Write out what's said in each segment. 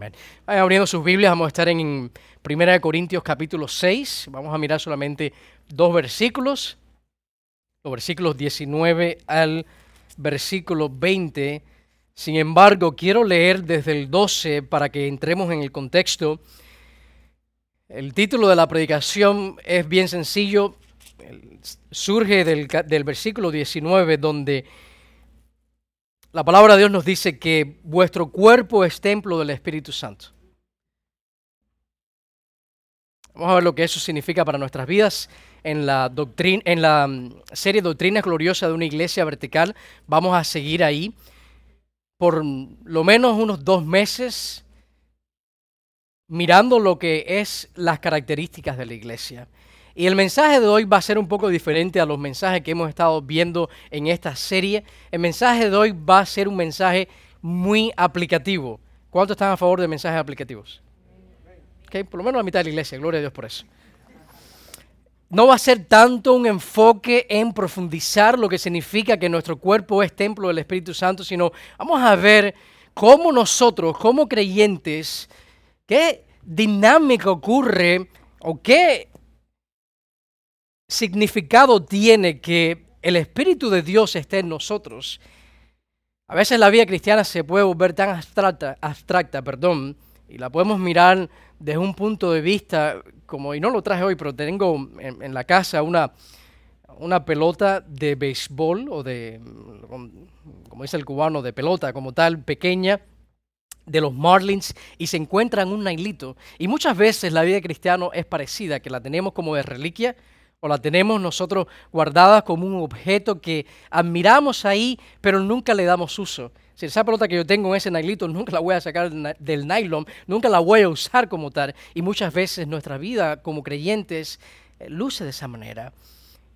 Amén. Vayan abriendo sus Biblias, vamos a estar en 1 Corintios capítulo 6. Vamos a mirar solamente dos versículos, los versículos 19 al versículo 20. Sin embargo, quiero leer desde el 12 para que entremos en el contexto. El título de la predicación es bien sencillo, surge del, versículo 19 donde la palabra de Dios nos dice que vuestro cuerpo es templo del Espíritu Santo. Vamos a ver lo que eso significa para nuestras vidas. En la, doctrina, en la mm, serie Doctrinas Gloriosas de una Iglesia Vertical vamos a seguir ahí por lo menos unos dos meses mirando lo que es las características de la iglesia. Y el mensaje de hoy va a ser un poco diferente a los mensajes que hemos estado viendo en esta serie. El mensaje de hoy va a ser un mensaje muy aplicativo. ¿Cuántos están a favor de mensajes aplicativos? Okay, por lo menos la mitad de la iglesia, gloria a Dios por eso. No va a ser tanto un enfoque en profundizar lo que significa que nuestro cuerpo es templo del Espíritu Santo, sino vamos a ver cómo nosotros, como creyentes, qué dinámica ocurre o qué significado tiene que el Espíritu de Dios esté en nosotros. A veces la vida cristiana se puede volver tan abstracta, perdón, y la podemos mirar desde un punto de vista, como, y no lo traje hoy, pero tengo en, la casa una, una pelota de béisbol, o de, como dice el cubano, de pelota como tal, pequeña, de los Marlins, y se encuentra en un nailito. Y muchas veces la vida cristiana es parecida, que la tenemos como de reliquia, o la tenemos nosotros guardada como un objeto que admiramos ahí, pero nunca le damos uso. Si esa pelota que yo tengo en ese nailito, nunca la voy a sacar del nylon, nunca la voy a usar como tal. Y muchas veces nuestra vida como creyentes eh, luce de esa manera.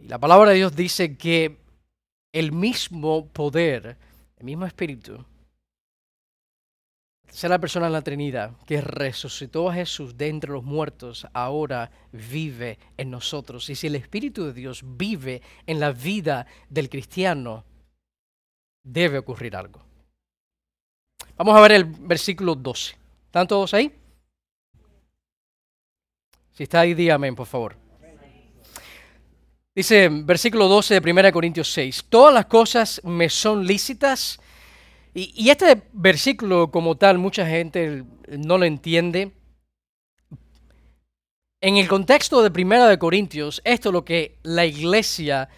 Y la palabra de Dios dice que el mismo poder, el mismo espíritu, la persona en la Trinidad que resucitó a Jesús de entre los muertos, ahora vive en nosotros. Y si el Espíritu de Dios vive en la vida del cristiano, debe ocurrir algo. Vamos a ver el versículo 12. ¿Están todos ahí? Si está ahí, dígame, por favor. Dice versículo 12 de 1 Corintios 6, todas las cosas me son lícitas, y, este versículo como tal, mucha gente no lo entiende. En el contexto de Primera de Corintios, esto es lo que la iglesia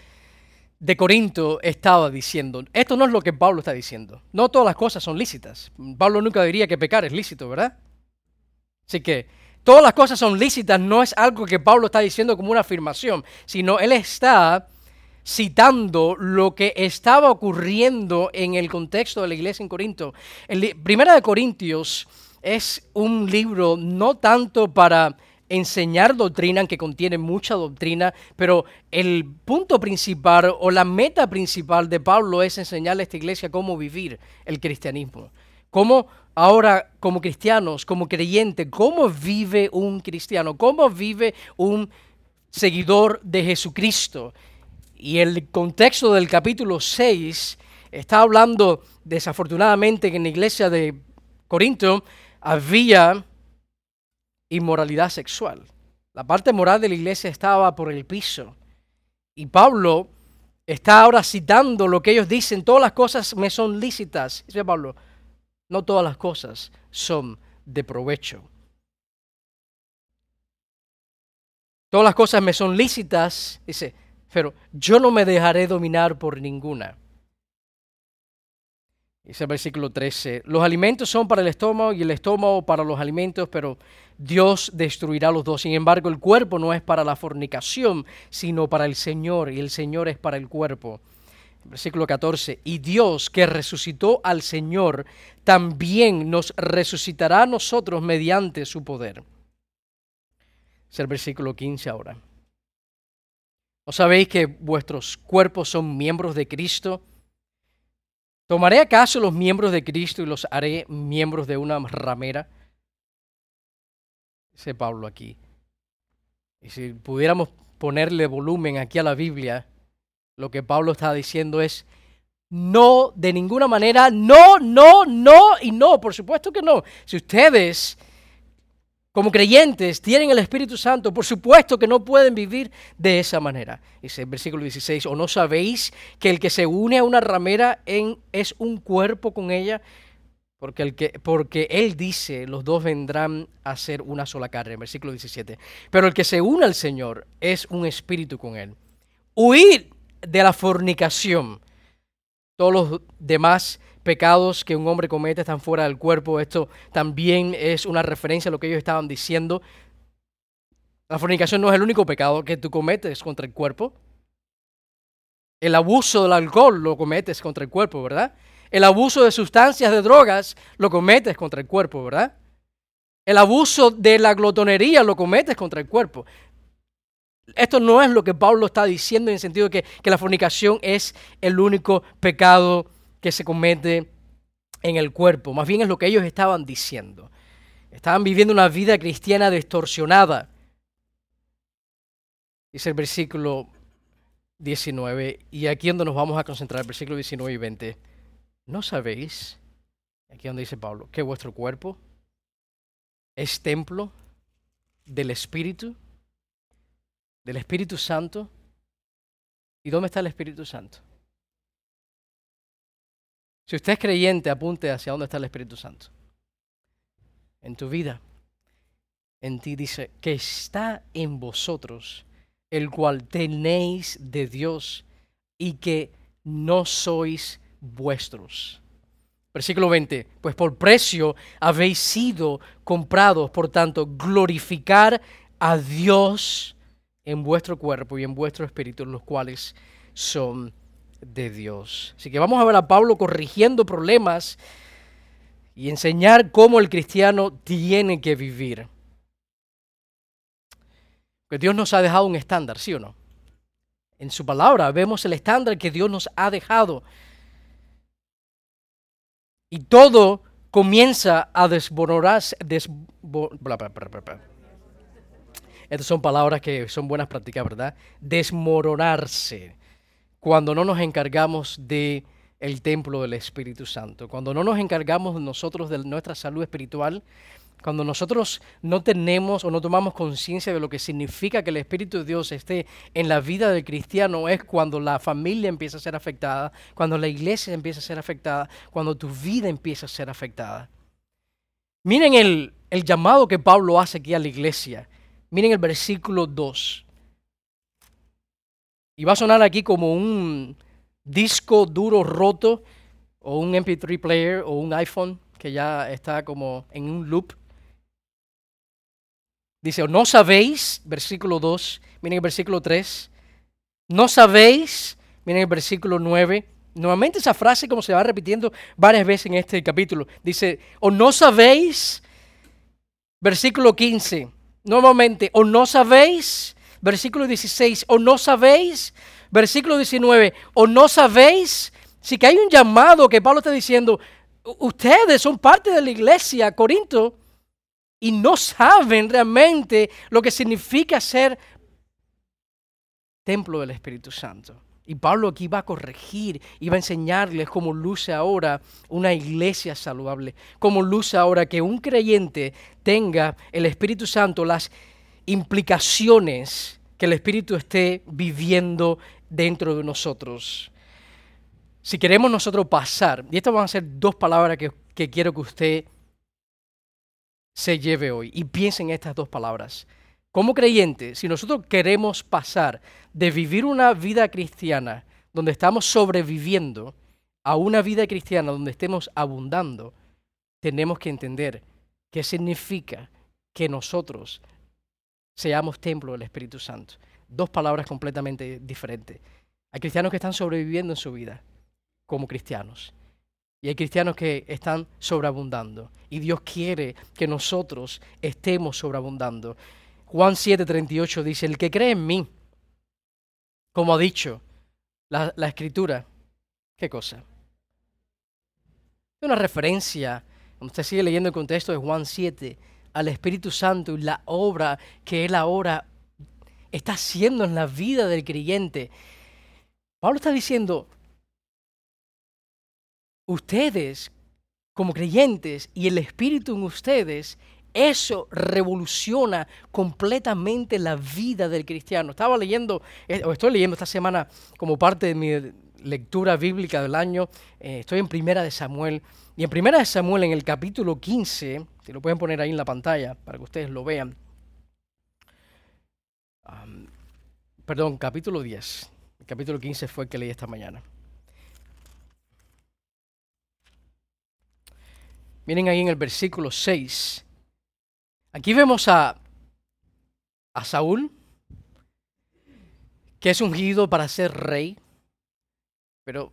de Corinto estaba diciendo. Esto no es lo que Pablo está diciendo. No todas las cosas son lícitas. Pablo nunca diría que pecar es lícito, ¿verdad? Así que todas las cosas son lícitas no es algo que Pablo está diciendo como una afirmación, sino él está citando lo que estaba ocurriendo en el contexto de la iglesia en Corinto. El Primera de Corintios es un libro no tanto para enseñar doctrina, que contiene mucha doctrina, pero el punto principal o la meta principal de Pablo es enseñarle a esta iglesia cómo vivir el cristianismo. Cómo ahora como cristianos, como creyentes, cómo vive un cristiano, cómo vive un seguidor de Jesucristo. Y el contexto del capítulo 6 está hablando, desafortunadamente, que en la iglesia de Corinto había inmoralidad sexual. La parte moral de la iglesia estaba por el piso. Y Pablo está ahora citando lo que ellos dicen, todas las cosas me son lícitas. Dice Pablo, no todas las cosas son de provecho. Todas las cosas me son lícitas, dice, pero yo no me dejaré dominar por ninguna. Dice el versículo 13, los alimentos son para el estómago y el estómago para los alimentos, pero Dios destruirá los dos. Sin embargo, el cuerpo no es para la fornicación, sino para el Señor, y el Señor es para el cuerpo. Versículo 14, y Dios que resucitó al Señor, también nos resucitará a nosotros mediante su poder. Es el versículo 15 ahora. ¿No sabéis que vuestros cuerpos son miembros de Cristo? ¿Tomaré acaso los miembros de Cristo y los haré miembros de una ramera? Dice Pablo aquí. Y si pudiéramos ponerle volumen aquí a la Biblia, lo que Pablo está diciendo es, No, de ninguna manera, no, no, no y no, por supuesto que no. Si ustedes, como creyentes, tienen el Espíritu Santo, por supuesto que no pueden vivir de esa manera. Dice el versículo 16, ¿o no sabéis que el que se une a una ramera en, es un cuerpo con ella? Porque, el que, porque Él dice, los dos vendrán a ser una sola carne, versículo 17. Pero el que se une al Señor es un espíritu con Él. Huir de la fornicación. Todos los demás pecados que un hombre comete están fuera del cuerpo. Esto también es una referencia a lo que ellos estaban diciendo. La fornicación no es el único pecado que tú cometes contra el cuerpo. El abuso del alcohol lo cometes contra el cuerpo, ¿verdad? El abuso de sustancias, de drogas, lo cometes contra el cuerpo, ¿verdad? El abuso de la glotonería lo cometes contra el cuerpo. Esto no es lo que Pablo está diciendo en el sentido de que, que la fornicación es el único pecado que se comete en el cuerpo. Más bien es lo que ellos estaban diciendo. Estaban viviendo una vida cristiana distorsionada. Dice el versículo 19, y aquí donde nos vamos a concentrar, versículo 19 y 20. ¿No sabéis, aquí donde dice Pablo, que vuestro cuerpo es templo del Espíritu, del Espíritu Santo? ¿Y dónde está el Espíritu Santo? Si usted es creyente, apunte hacia dónde está el Espíritu Santo. En tu vida. En ti dice que está en vosotros, el cual tenéis de Dios y que no sois vuestros. Versículo 20, pues por precio habéis sido comprados, por tanto, glorificar a Dios en vuestro cuerpo y en vuestro espíritu, los cuales son de Dios. Así que vamos a ver a Pablo corrigiendo problemas y enseñar cómo el cristiano tiene que vivir. Que Dios nos ha dejado un estándar, ¿sí o no? En su palabra vemos el estándar que Dios nos ha dejado. Y todo comienza a desmoronarse. Estas son palabras que son buenas prácticas, ¿verdad? Desmoronarse. Cuando no nos encargamos de el templo del Espíritu Santo. Cuando no nos encargamos nosotros de nuestra salud espiritual, cuando nosotros no tenemos o no tomamos conciencia de lo que significa que el Espíritu de Dios esté en la vida del cristiano, es cuando la familia empieza a ser afectada, cuando la iglesia empieza a ser afectada, cuando tu vida empieza a ser afectada. Miren el, el llamado que Pablo hace aquí a la iglesia. Miren el versículo 2. Y va a sonar aquí como un disco duro roto o un MP3 player o un iPhone que ya está como en un loop. Dice, no sabéis, versículo 2, miren el versículo 3, no sabéis, miren el versículo 9, nuevamente esa frase como se va repitiendo varias veces en este capítulo, dice, o no sabéis, versículo 15, nuevamente, o no sabéis, versículo 16, o no sabéis, versículo 19, o no sabéis, si que hay un llamado que Pablo está diciendo, ustedes son parte de la iglesia, Corinto, y no saben realmente lo que significa ser templo del Espíritu Santo. Y Pablo aquí va a corregir y va a enseñarles cómo luce ahora una iglesia saludable, cómo luce ahora que un creyente tenga el Espíritu Santo, las implicaciones que el Espíritu esté viviendo dentro de nosotros. Si queremos nosotros pasar, y estas van a ser dos palabras que, quiero que usted se lleve hoy. Y piense en estas dos palabras. Como creyente, si nosotros queremos pasar de vivir una vida cristiana donde estamos sobreviviendo a una vida cristiana donde estemos abundando, tenemos que entender qué significa que nosotros seamos templo del Espíritu Santo. Dos palabras completamente diferentes. Hay cristianos que están sobreviviendo en su vida como cristianos y hay cristianos que están sobreabundando. Y Dios quiere que nosotros estemos sobreabundando. Juan 7:38 dice, el que cree en mí, como ha dicho la, escritura, ¿qué cosa? Es una referencia, usted sigue leyendo el contexto de Juan 7, al Espíritu Santo y la obra que Él ahora está haciendo en la vida del creyente. Pablo está diciendo, ustedes como creyentes y el Espíritu en ustedes, eso revoluciona completamente la vida del cristiano. Estaba leyendo, eh, o estoy leyendo esta semana como parte de mi lectura bíblica del año, eh, estoy en Primera de Samuel, y en Primera de Samuel, en el capítulo 15, si lo pueden poner ahí en la pantalla para que ustedes lo vean, perdón, capítulo 10, el capítulo 15 fue el que leí esta mañana. Miren ahí en el versículo 6. Aquí vemos a, a Saúl, que es ungido para ser rey, pero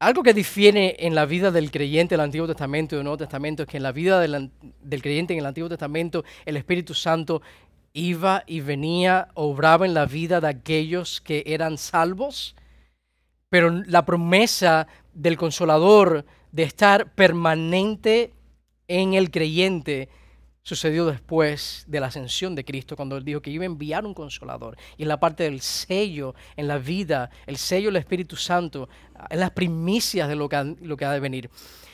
algo que difiere en la vida del creyente del Antiguo Testamento y del Nuevo Testamento es que en la vida del, del, creyente en el Antiguo Testamento el Espíritu Santo iba y venía, obraba en la vida de aquellos que eran salvos, pero la promesa del Consolador de estar permanente en el creyente sucedió después de la ascensión de Cristo, cuando él dijo que iba a enviar un consolador. Y en la parte del sello, en la vida, el sello del Espíritu Santo, en las primicias de lo que, lo que ha de venir.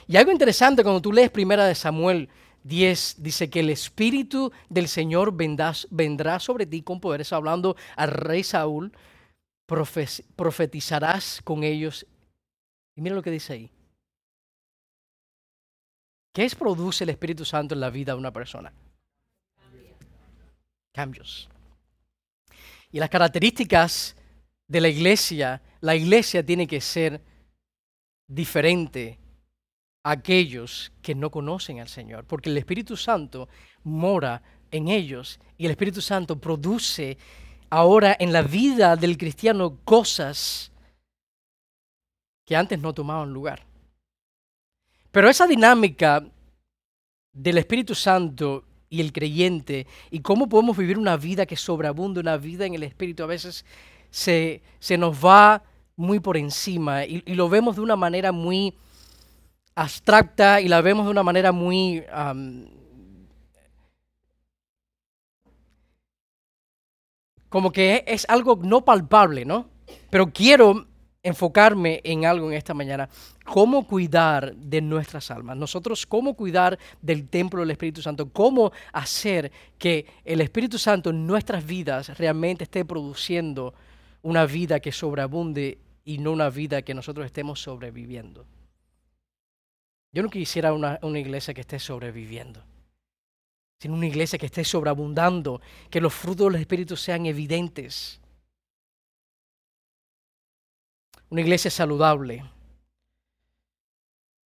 Y algo interesante, cuando tú lees primera de Samuel 10, dice que el Espíritu del Señor vendrá sobre ti con poderes, hablando al rey Saúl, profetizarás con ellos. Y mira lo que dice ahí. ¿Qué es produce el Espíritu Santo en la vida de una persona? Cambios. Y las características de la iglesia, la iglesia tiene que ser diferente a aquellos que no conocen al Señor, porque el Espíritu Santo mora en ellos y el Espíritu Santo produce ahora en la vida del cristiano cosas que antes no tomaban lugar. Pero esa dinámica del Espíritu Santo y el creyente y cómo podemos vivir una vida que sobreabunde, una vida en el Espíritu, a veces se, se nos va muy por encima y, lo vemos de una manera muy abstracta y la vemos de una manera muy... como que es algo no palpable, ¿no? Pero quiero enfocarme en algo en esta mañana. ¿Cómo cuidar de nuestras almas? Nosotros, ¿cómo cuidar del templo del Espíritu Santo? ¿Cómo hacer que el Espíritu Santo en nuestras vidas realmente esté produciendo una vida que sobreabunde y no una vida que nosotros estemos sobreviviendo? Yo no quisiera una, una iglesia que esté sobreviviendo, sino una iglesia que esté sobreabundando, que los frutos del Espíritu sean evidentes una iglesia saludable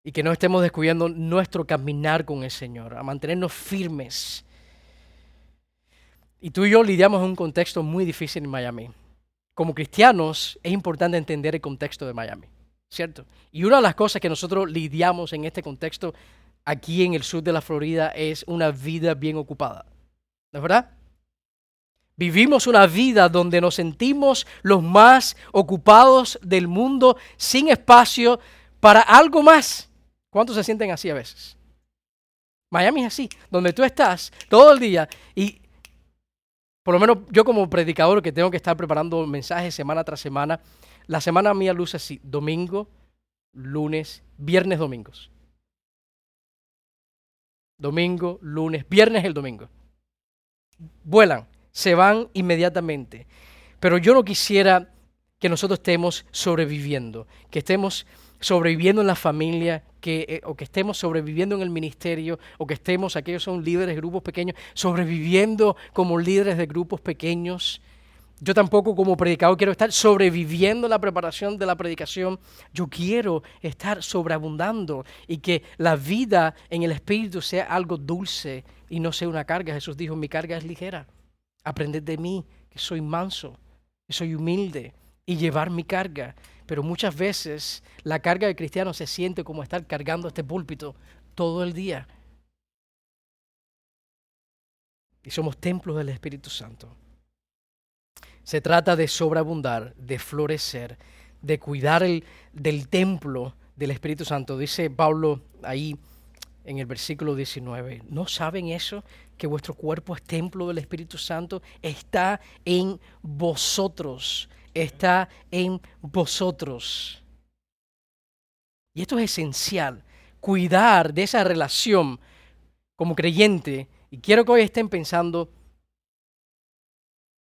y que no estemos descuidando nuestro caminar con el Señor, a mantenernos firmes. Y tú y yo lidiamos en un contexto muy difícil en Miami. Como cristianos es importante entender el contexto de Miami, ¿cierto? Y una de las cosas que nosotros lidiamos en este contexto aquí en el sur de la Florida es una vida bien ocupada. ¿No es verdad? Vivimos una vida donde nos sentimos los más ocupados del mundo sin espacio para algo más. ¿Cuántos se sienten así a veces? Miami es así, donde tú estás todo el día y por lo menos yo como predicador que tengo que estar preparando mensajes semana tras semana, la semana mía luce así, domingo, lunes, viernes, domingos. Domingo, lunes, viernes, el domingo. Vuelan se van inmediatamente. Pero yo no quisiera que nosotros estemos sobreviviendo, que estemos sobreviviendo en la familia, que, eh, o que estemos sobreviviendo en el ministerio, o que estemos, aquellos son líderes de grupos pequeños, sobreviviendo como líderes de grupos pequeños. Yo tampoco como predicador quiero estar sobreviviendo la preparación de la predicación. Yo quiero estar sobreabundando y que la vida en el Espíritu sea algo dulce y no sea una carga. Jesús dijo, mi carga es ligera. Aprended de mí, que soy manso, que soy humilde, y llevar mi carga. Pero muchas veces la carga del cristiano se siente como estar cargando este púlpito todo el día. Y somos templos del Espíritu Santo. Se trata de sobreabundar, de florecer, de cuidar el, del templo del Espíritu Santo. Dice Pablo ahí en el versículo 19. ¿No saben eso? Que vuestro cuerpo es templo del Espíritu Santo. Está en vosotros. Está en vosotros. Y esto es esencial, cuidar de esa relación como creyente. Y quiero que hoy estén pensando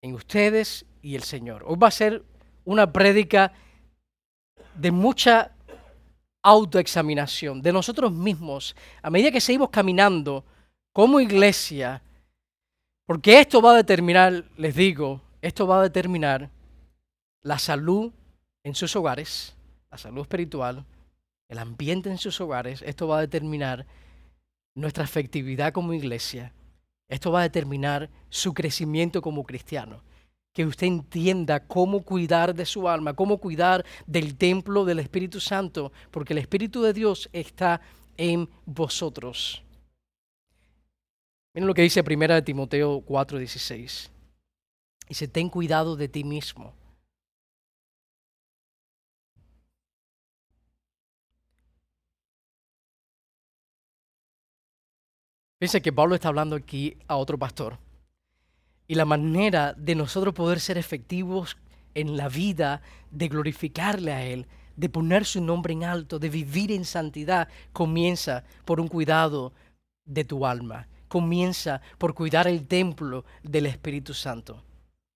en ustedes y el Señor. Hoy va a ser una prédica de mucha autoexaminación de nosotros mismos a medida que seguimos caminando como iglesia, porque esto va a determinar, les digo, esto va a determinar la salud en sus hogares, la salud espiritual, el ambiente en sus hogares, esto va a determinar nuestra efectividad como iglesia, esto va a determinar su crecimiento como cristiano. Que usted entienda cómo cuidar de su alma, cómo cuidar del templo del Espíritu Santo, porque el Espíritu de Dios está en vosotros. Miren lo que dice 1 Timoteo 4:16. Dice, ten cuidado de ti mismo Fíjense que Pablo está hablando aquí a otro pastor. Y la manera de nosotros poder ser efectivos en la vida, de glorificarle a Él, de poner su nombre en alto, de vivir en santidad, comienza por un cuidado de tu alma. Comienza por cuidar el templo del Espíritu Santo.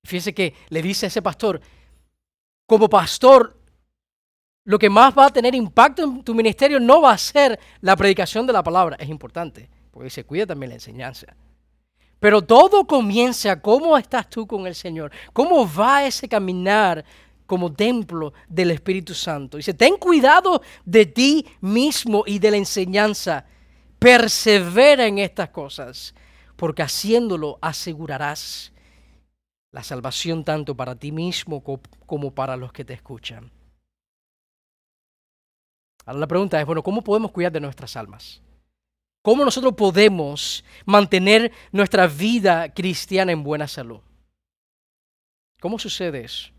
Fíjense que le dice a ese pastor, como pastor, lo que más va a tener impacto en tu ministerio no va a ser la predicación de la palabra, es importante porque se cuida también la enseñanza. Pero todo comienza, ¿cómo estás tú con el Señor? ¿Cómo va ese caminar como templo del Espíritu Santo? Dice, ten cuidado de ti mismo y de la enseñanza. Persevera en estas cosas, porque haciéndolo asegurarás la salvación tanto para ti mismo como para los que te escuchan. Ahora la pregunta es, bueno, ¿cómo podemos cuidar de nuestras almas? ¿Cómo nosotros podemos mantener nuestra vida cristiana en buena salud? ¿Cómo sucede eso?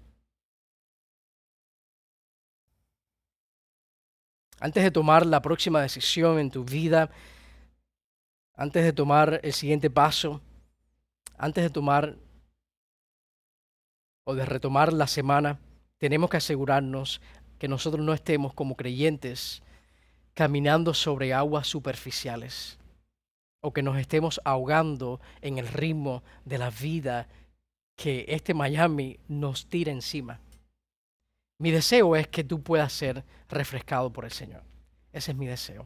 Antes de tomar la próxima decisión en tu vida, antes de tomar el siguiente paso, antes de tomar o de retomar la semana, tenemos que asegurarnos que nosotros no estemos como creyentes caminando sobre aguas superficiales o que nos estemos ahogando en el ritmo de la vida que este Miami nos tira encima. Mi deseo es que tú puedas ser refrescado por el Señor. Ese es mi deseo.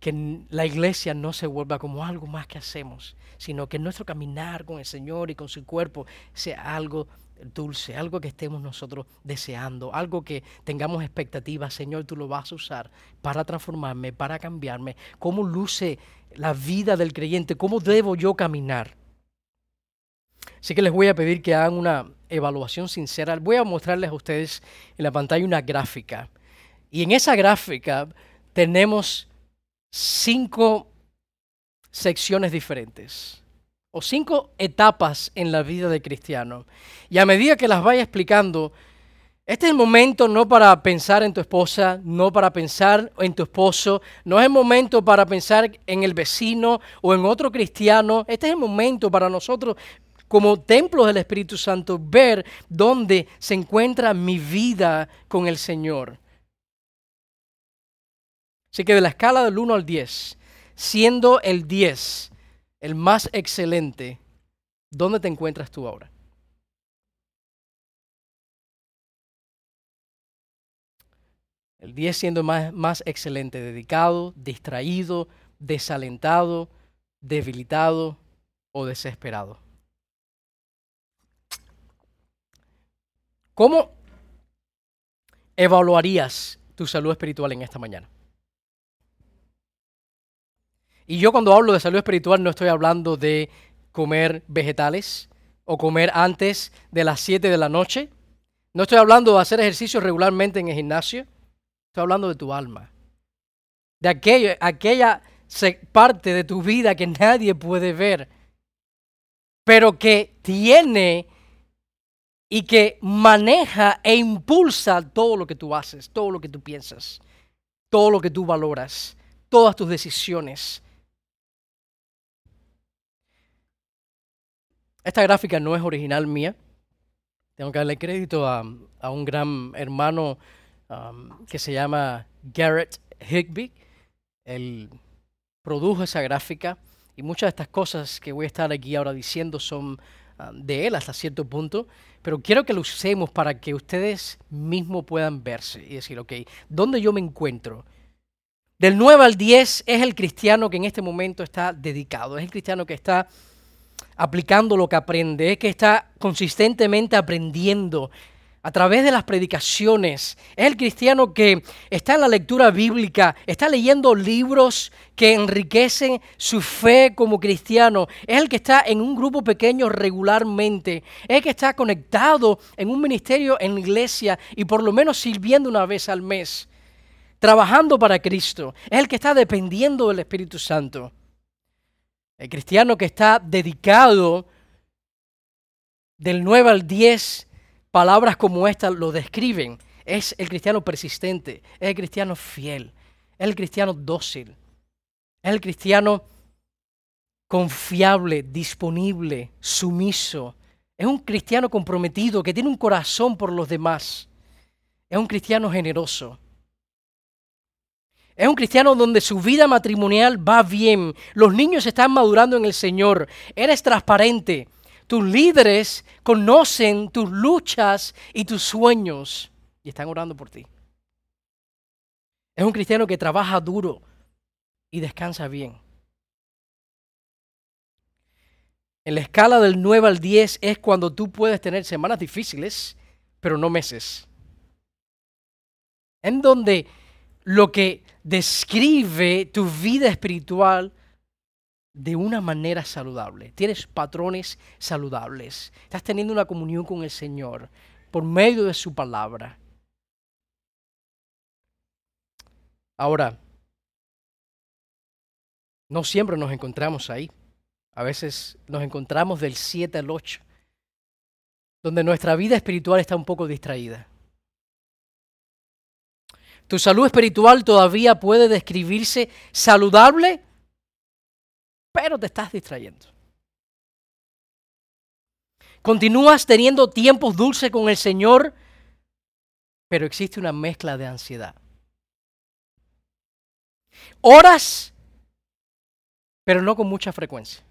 Que la iglesia no se vuelva como algo más que hacemos, sino que nuestro caminar con el Señor y con su cuerpo sea algo dulce, algo que estemos nosotros deseando, algo que tengamos expectativas, Señor, tú lo vas a usar para transformarme, para cambiarme. ¿Cómo luce la vida del creyente? ¿Cómo debo yo caminar? Así que les voy a pedir que hagan una evaluación sincera. Voy a mostrarles a ustedes en la pantalla una gráfica. Y en esa gráfica tenemos cinco secciones diferentes o cinco etapas en la vida de cristiano. Y a medida que las vaya explicando, este es el momento no para pensar en tu esposa, no para pensar en tu esposo, no es el momento para pensar en el vecino o en otro cristiano. Este es el momento para nosotros como templos del Espíritu Santo ver dónde se encuentra mi vida con el Señor. Así que de la escala del 1 al 10, siendo el 10 el más excelente, ¿dónde te encuentras tú ahora? El 10 siendo más, más excelente, dedicado, distraído, desalentado, debilitado o desesperado. ¿Cómo evaluarías tu salud espiritual en esta mañana? Y yo cuando hablo de salud espiritual no estoy hablando de comer vegetales o comer antes de las 7 de la noche. No estoy hablando de hacer ejercicio regularmente en el gimnasio. Estoy hablando de tu alma. De aquella, aquella parte de tu vida que nadie puede ver, pero que tiene y que maneja e impulsa todo lo que tú haces, todo lo que tú piensas, todo lo que tú valoras, todas tus decisiones. Esta gráfica no es original mía. Tengo que darle crédito a, un gran hermano um, que se llama Garrett Higby. Él produjo esa gráfica y muchas de estas cosas que voy a estar aquí ahora diciendo son um, de él hasta cierto punto, pero quiero que lo usemos para que ustedes mismos puedan verse y decir, ok, ¿dónde yo me encuentro? Del 9 al 10 es el cristiano que en este momento está dedicado, es el cristiano que está aplicando lo que aprende, es que está consistentemente aprendiendo a través de las predicaciones. Es el cristiano que está en la lectura bíblica, está leyendo libros que enriquecen su fe como cristiano. Es el que está en un grupo pequeño regularmente. Es el que está conectado en un ministerio en iglesia y por lo menos sirviendo una vez al mes. Trabajando para Cristo. Es el que está dependiendo del Espíritu Santo. El cristiano que está dedicado del 9 al 10, palabras como estas lo describen. Es el cristiano persistente, es el cristiano fiel, es el cristiano dócil, es el cristiano confiable, disponible, sumiso. Es un cristiano comprometido que tiene un corazón por los demás. Es un cristiano generoso. Es un cristiano donde su vida matrimonial va bien. Los niños están madurando en el Señor. Eres transparente. Tus líderes conocen tus luchas y tus sueños y están orando por ti. Es un cristiano que trabaja duro y descansa bien. En la escala del 9 al 10 es cuando tú puedes tener semanas difíciles, pero no meses. En donde lo que describe tu vida espiritual de una manera saludable. Tienes patrones saludables. Estás teniendo una comunión con el Señor por medio de su palabra. Ahora, no siempre nos encontramos ahí. A veces nos encontramos del 7 al 8, donde nuestra vida espiritual está un poco distraída. Tu salud espiritual todavía puede describirse saludable, pero te estás distrayendo. Continúas teniendo tiempos dulces con el Señor, pero existe una mezcla de ansiedad. Horas, pero no con mucha frecuencia.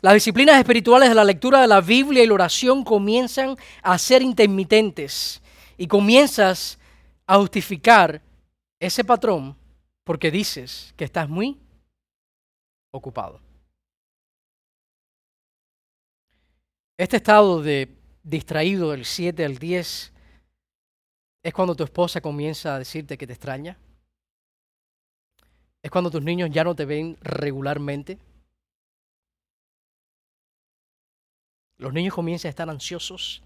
Las disciplinas espirituales de la lectura de la Biblia y la oración comienzan a ser intermitentes y comienzas a justificar ese patrón porque dices que estás muy ocupado. Este estado de distraído del 7 al 10 es cuando tu esposa comienza a decirte que te extraña. Es cuando tus niños ya no te ven regularmente. Los niños comienzan a estar ansiosos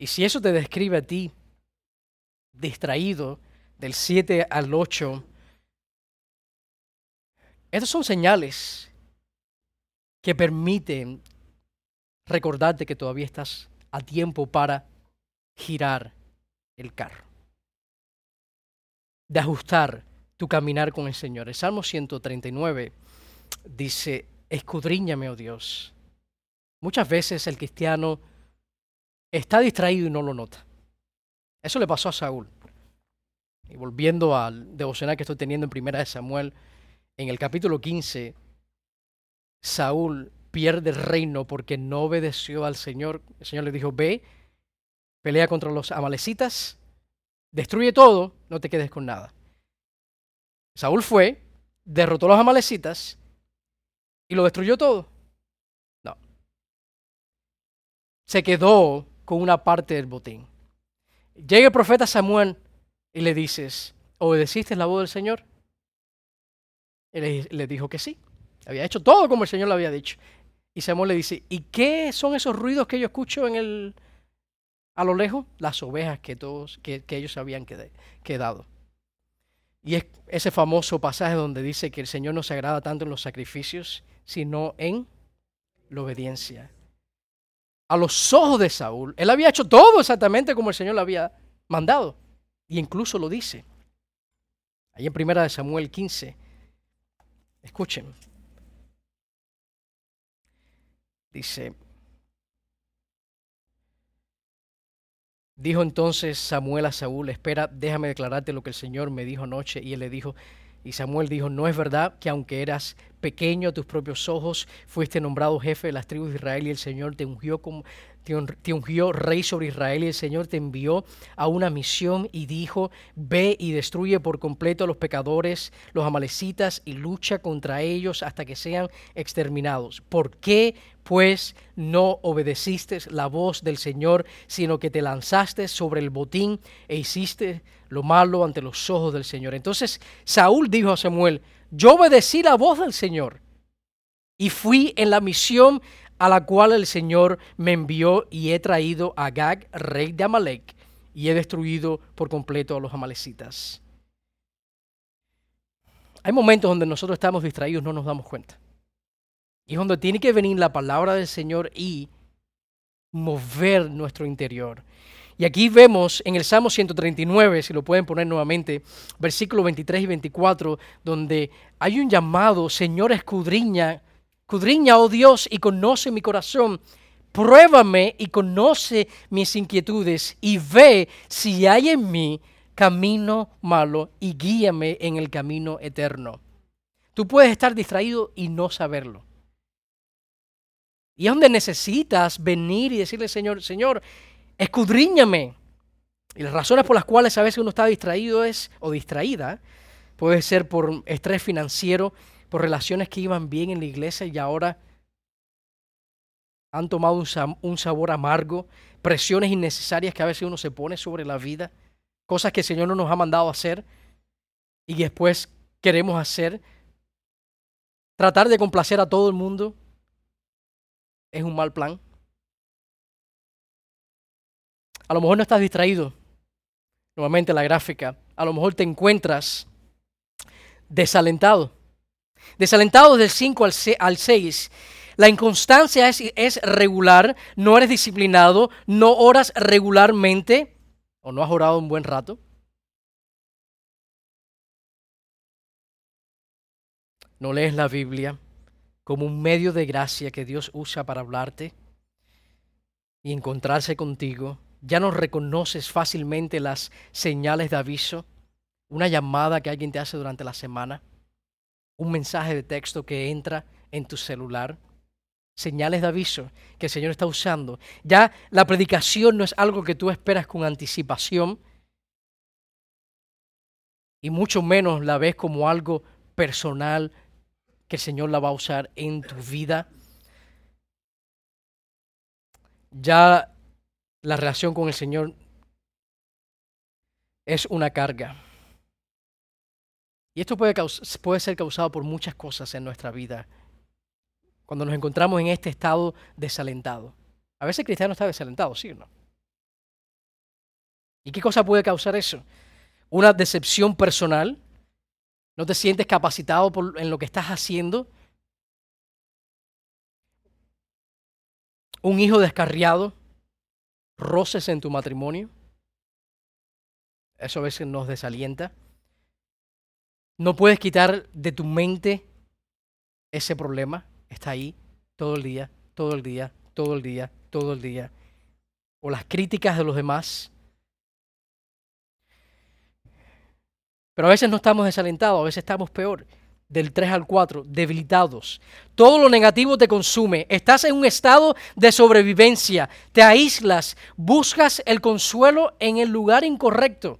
Y si eso te describe a ti distraído del 7 al 8, estas son señales que permiten recordarte que todavía estás a tiempo para girar el carro, de ajustar tu caminar con el Señor. El Salmo 139 dice, escudriñame, oh Dios. Muchas veces el cristiano está distraído y no lo nota. Eso le pasó a Saúl. Y volviendo al devocional que estoy teniendo en Primera de Samuel, en el capítulo 15, Saúl pierde el reino porque no obedeció al Señor. El Señor le dijo, ve, pelea contra los amalecitas, destruye todo, no te quedes con nada. Saúl fue, derrotó a los amalecitas y lo destruyó todo. No. Se quedó con una parte del botín. Llega el profeta Samuel y le dices, ¿obedeciste la voz del Señor? Y le, dijo que sí. Había hecho todo como el Señor le había dicho. Y Samuel le dice, ¿y qué son esos ruidos que yo escucho en el, a lo lejos? Las ovejas que, todos, que, que ellos habían quedado. Y es ese famoso pasaje donde dice que el Señor no se agrada tanto en los sacrificios, sino en la obediencia a los ojos de Saúl. Él había hecho todo exactamente como el Señor le había mandado. Y incluso lo dice. Ahí en primera de Samuel 15. Escuchen. Dice, dijo entonces Samuel a Saúl, espera, déjame declararte lo que el Señor me dijo anoche. Y él le dijo, y Samuel dijo, no es verdad que aunque eras pequeño a tus propios ojos, fuiste nombrado jefe de las tribus de Israel y el Señor te ungió como te ungió rey sobre Israel y el Señor te envió a una misión y dijo, ve y destruye por completo a los pecadores, los amalecitas, y lucha contra ellos hasta que sean exterminados. ¿Por qué, pues, no obedeciste la voz del Señor, sino que te lanzaste sobre el botín e hiciste lo malo ante los ojos del Señor? Entonces Saúl dijo a Samuel, yo obedecí la voz del Señor y fui en la misión a la cual el Señor me envió y he traído a Gag, rey de Amalek, y he destruido por completo a los amalecitas. Hay momentos donde nosotros estamos distraídos, no nos damos cuenta. Y es donde tiene que venir la palabra del Señor y mover nuestro interior. Y aquí vemos en el Salmo 139, si lo pueden poner nuevamente, versículos 23 y 24, donde hay un llamado, Señor, escudriña Escudriña, oh Dios, y conoce mi corazón. Pruébame y conoce mis inquietudes y ve si hay en mí camino malo y guíame en el camino eterno. Tú puedes estar distraído y no saberlo. Y es donde necesitas venir y decirle, Señor, Señor, escudriñame. Y las razones por las cuales a veces uno está distraído es, o distraída, puede ser por estrés financiero, por relaciones que iban bien en la iglesia y ahora han tomado un, sabor amargo, presiones innecesarias que a veces uno se pone sobre la vida, cosas que el Señor no nos ha mandado hacer y después queremos hacer. Tratar de complacer a todo el mundo es un mal plan. A lo mejor no estás distraído. Nuevamente la gráfica. A lo mejor te encuentras desalentado. Desalentados del 5 al 6. La inconstancia es, es, regular, no eres disciplinado, no oras regularmente o no has orado un buen rato. No lees la Biblia como un medio de gracia que Dios usa para hablarte y encontrarse contigo. Ya no reconoces fácilmente las señales de aviso, una llamada que alguien te hace durante la semana un mensaje de texto que entra en tu celular, señales de aviso que el Señor está usando. Ya la predicación no es algo que tú esperas con anticipación y mucho menos la ves como algo personal que el Señor la va a usar en tu vida. Ya la relación con el Señor es una carga. Y esto puede, ser causado por muchas cosas en nuestra vida. Cuando nos encontramos en este estado desalentado. A veces el cristiano está desalentado, ¿sí o no? ¿Y qué cosa puede causar eso? Una decepción personal. No te sientes capacitado por, en lo que estás haciendo. Un hijo descarriado. Roces en tu matrimonio. Eso a veces nos desalienta. No puedes quitar de tu mente ese problema. Está ahí todo el día, todo el día, todo el día, todo el día. O las críticas de los demás. Pero a veces no estamos desalentados, a veces estamos peor. Del 3 al 4, debilitados. Todo lo negativo te consume. Estás en un estado de sobrevivencia. Te aíslas. Buscas el consuelo en el lugar incorrecto.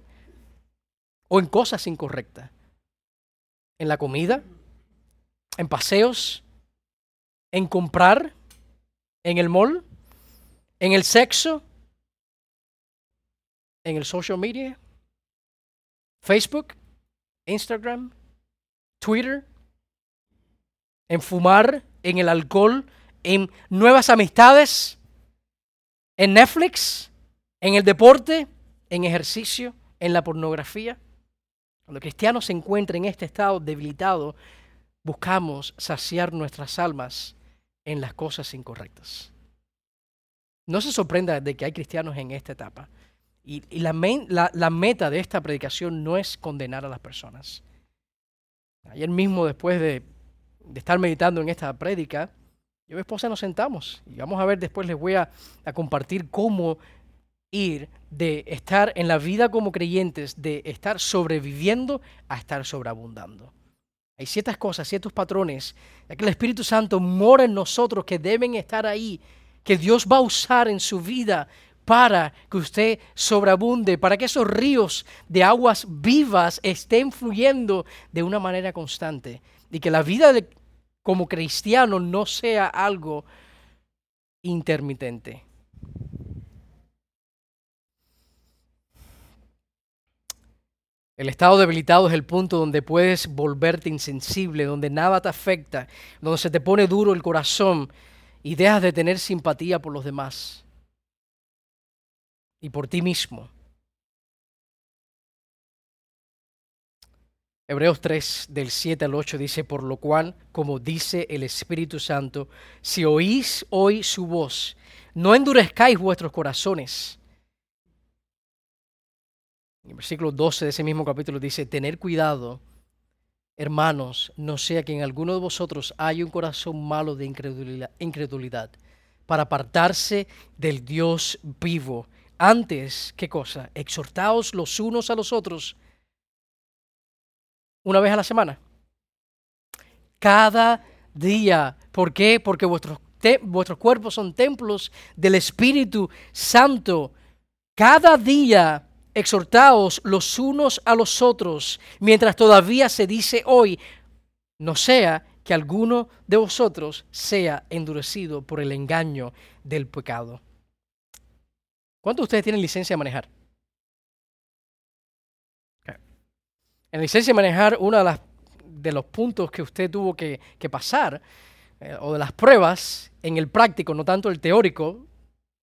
O en cosas incorrectas en la comida, en paseos, en comprar, en el mall, en el sexo, en el social media, Facebook, Instagram, Twitter, en fumar, en el alcohol, en nuevas amistades, en Netflix, en el deporte, en ejercicio, en la pornografía. Cuando cristiano se encuentra en este estado debilitado, buscamos saciar nuestras almas en las cosas incorrectas. No se sorprenda de que hay cristianos en esta etapa. Y, la, meta de esta predicación no es condenar a las personas. Ayer mismo, después de, estar meditando en esta prédica, yo y mi esposa nos sentamos y vamos a ver después, les voy a compartir cómo ir de estar en la vida como creyentes, de estar sobreviviendo a estar sobreabundando. Hay ciertas cosas, ciertos patrones, ya que el Espíritu Santo mora en nosotros que deben estar ahí, que Dios va a usar en su vida para que usted sobreabunde, para que esos ríos de aguas vivas estén fluyendo de una manera constante y que la vida como cristiano no sea algo intermitente. El estado debilitado es el punto donde puedes volverte insensible, donde nada te afecta, donde se te pone duro el corazón y dejas de tener simpatía por los demás y por ti mismo. Hebreos 3 del 7 al 8 dice, por lo cual, como dice el Espíritu Santo, si oís hoy su voz, no endurezcáis vuestros corazones en versículo 12 de ese mismo capítulo dice, tener cuidado, hermanos, no sea que en alguno de vosotros haya un corazón malo de incredulidad, incredulidad para apartarse del Dios vivo. Antes, ¿qué cosa? Exhortaos los unos a los otros una vez a la semana. Cada día. ¿Por qué? Porque vuestros, vuestros cuerpos son templos del Espíritu Santo. Cada día exhortaos los unos a los otros, mientras todavía se dice hoy, no sea que alguno de vosotros sea endurecido por el engaño del pecado. ¿Cuántos de ustedes tienen licencia de manejar? En licencia de manejar, uno de, las, de los puntos que usted tuvo que, pasar, eh, o de las pruebas en el práctico, no tanto el teórico,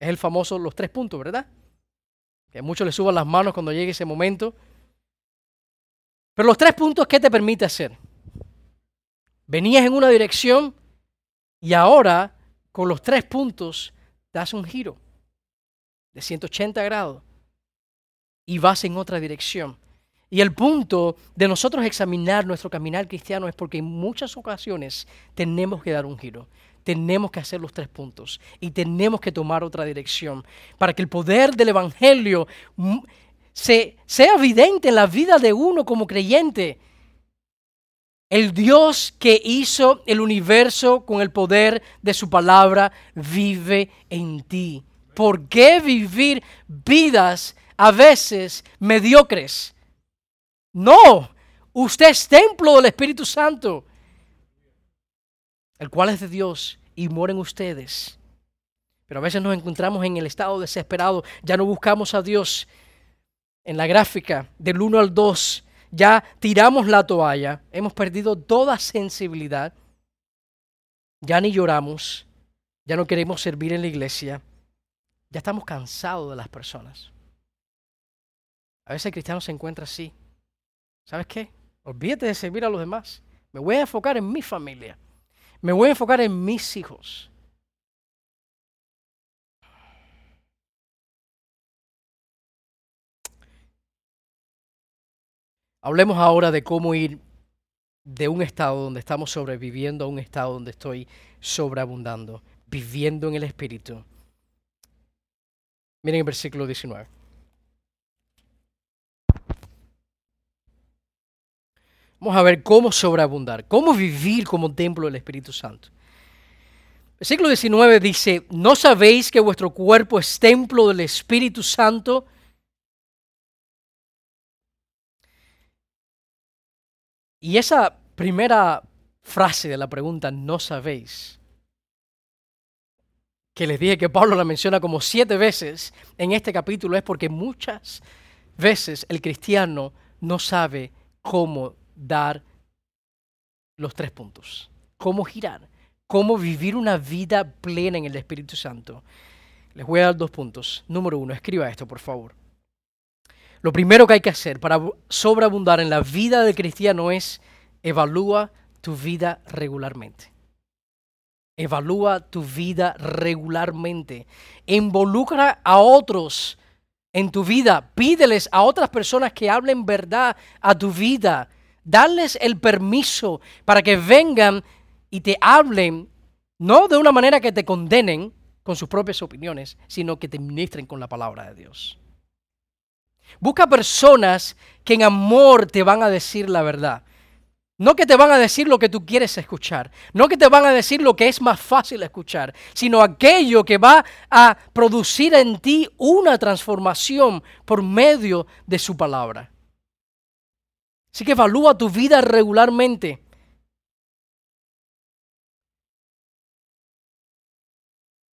es el famoso los tres puntos, ¿verdad? Que muchos les suban las manos cuando llegue ese momento. Pero los tres puntos, ¿qué te permite hacer? Venías en una dirección y ahora con los tres puntos das un giro de 180 grados y vas en otra dirección. Y el punto de nosotros examinar nuestro caminar cristiano es porque en muchas ocasiones tenemos que dar un giro tenemos que hacer los tres puntos y tenemos que tomar otra dirección para que el poder del Evangelio se, sea evidente en la vida de uno como creyente. El Dios que hizo el universo con el poder de su palabra vive en ti. ¿Por qué vivir vidas a veces mediocres? No, usted es templo del Espíritu Santo el cual es de Dios y mueren ustedes. Pero a veces nos encontramos en el estado desesperado, ya no buscamos a Dios. En la gráfica del 1 al 2, ya tiramos la toalla, hemos perdido toda sensibilidad, ya ni lloramos, ya no queremos servir en la iglesia, ya estamos cansados de las personas. A veces el cristiano se encuentra así. ¿Sabes qué? Olvídate de servir a los demás. Me voy a enfocar en mi familia. Me voy a enfocar en mis hijos. Hablemos ahora de cómo ir de un estado donde estamos sobreviviendo a un estado donde estoy sobreabundando, viviendo en el Espíritu. Miren el versículo 19. Vamos a ver cómo sobreabundar, cómo vivir como templo del Espíritu Santo. Versículo 19 dice, ¿no sabéis que vuestro cuerpo es templo del Espíritu Santo? Y esa primera frase de la pregunta, ¿no sabéis? Que les dije que Pablo la menciona como siete veces en este capítulo es porque muchas veces el cristiano no sabe cómo dar los tres puntos. Cómo girar, cómo vivir una vida plena en el Espíritu Santo. Les voy a dar dos puntos. Número uno, escriba esto, por favor. Lo primero que hay que hacer para sobreabundar en la vida del cristiano es evalúa tu vida regularmente. Evalúa tu vida regularmente. Involucra a otros en tu vida. Pídeles a otras personas que hablen verdad a tu vida darles el permiso para que vengan y te hablen, no de una manera que te condenen, con sus propias opiniones, sino que te ministren con la palabra de Dios. Busca personas que en amor te van a decir la verdad. No que te van a decir lo que tú quieres escuchar, no que te van a decir lo que es más fácil escuchar, sino aquello que va a producir en ti una transformación por medio de su palabra. Así que evalúa tu vida regularmente.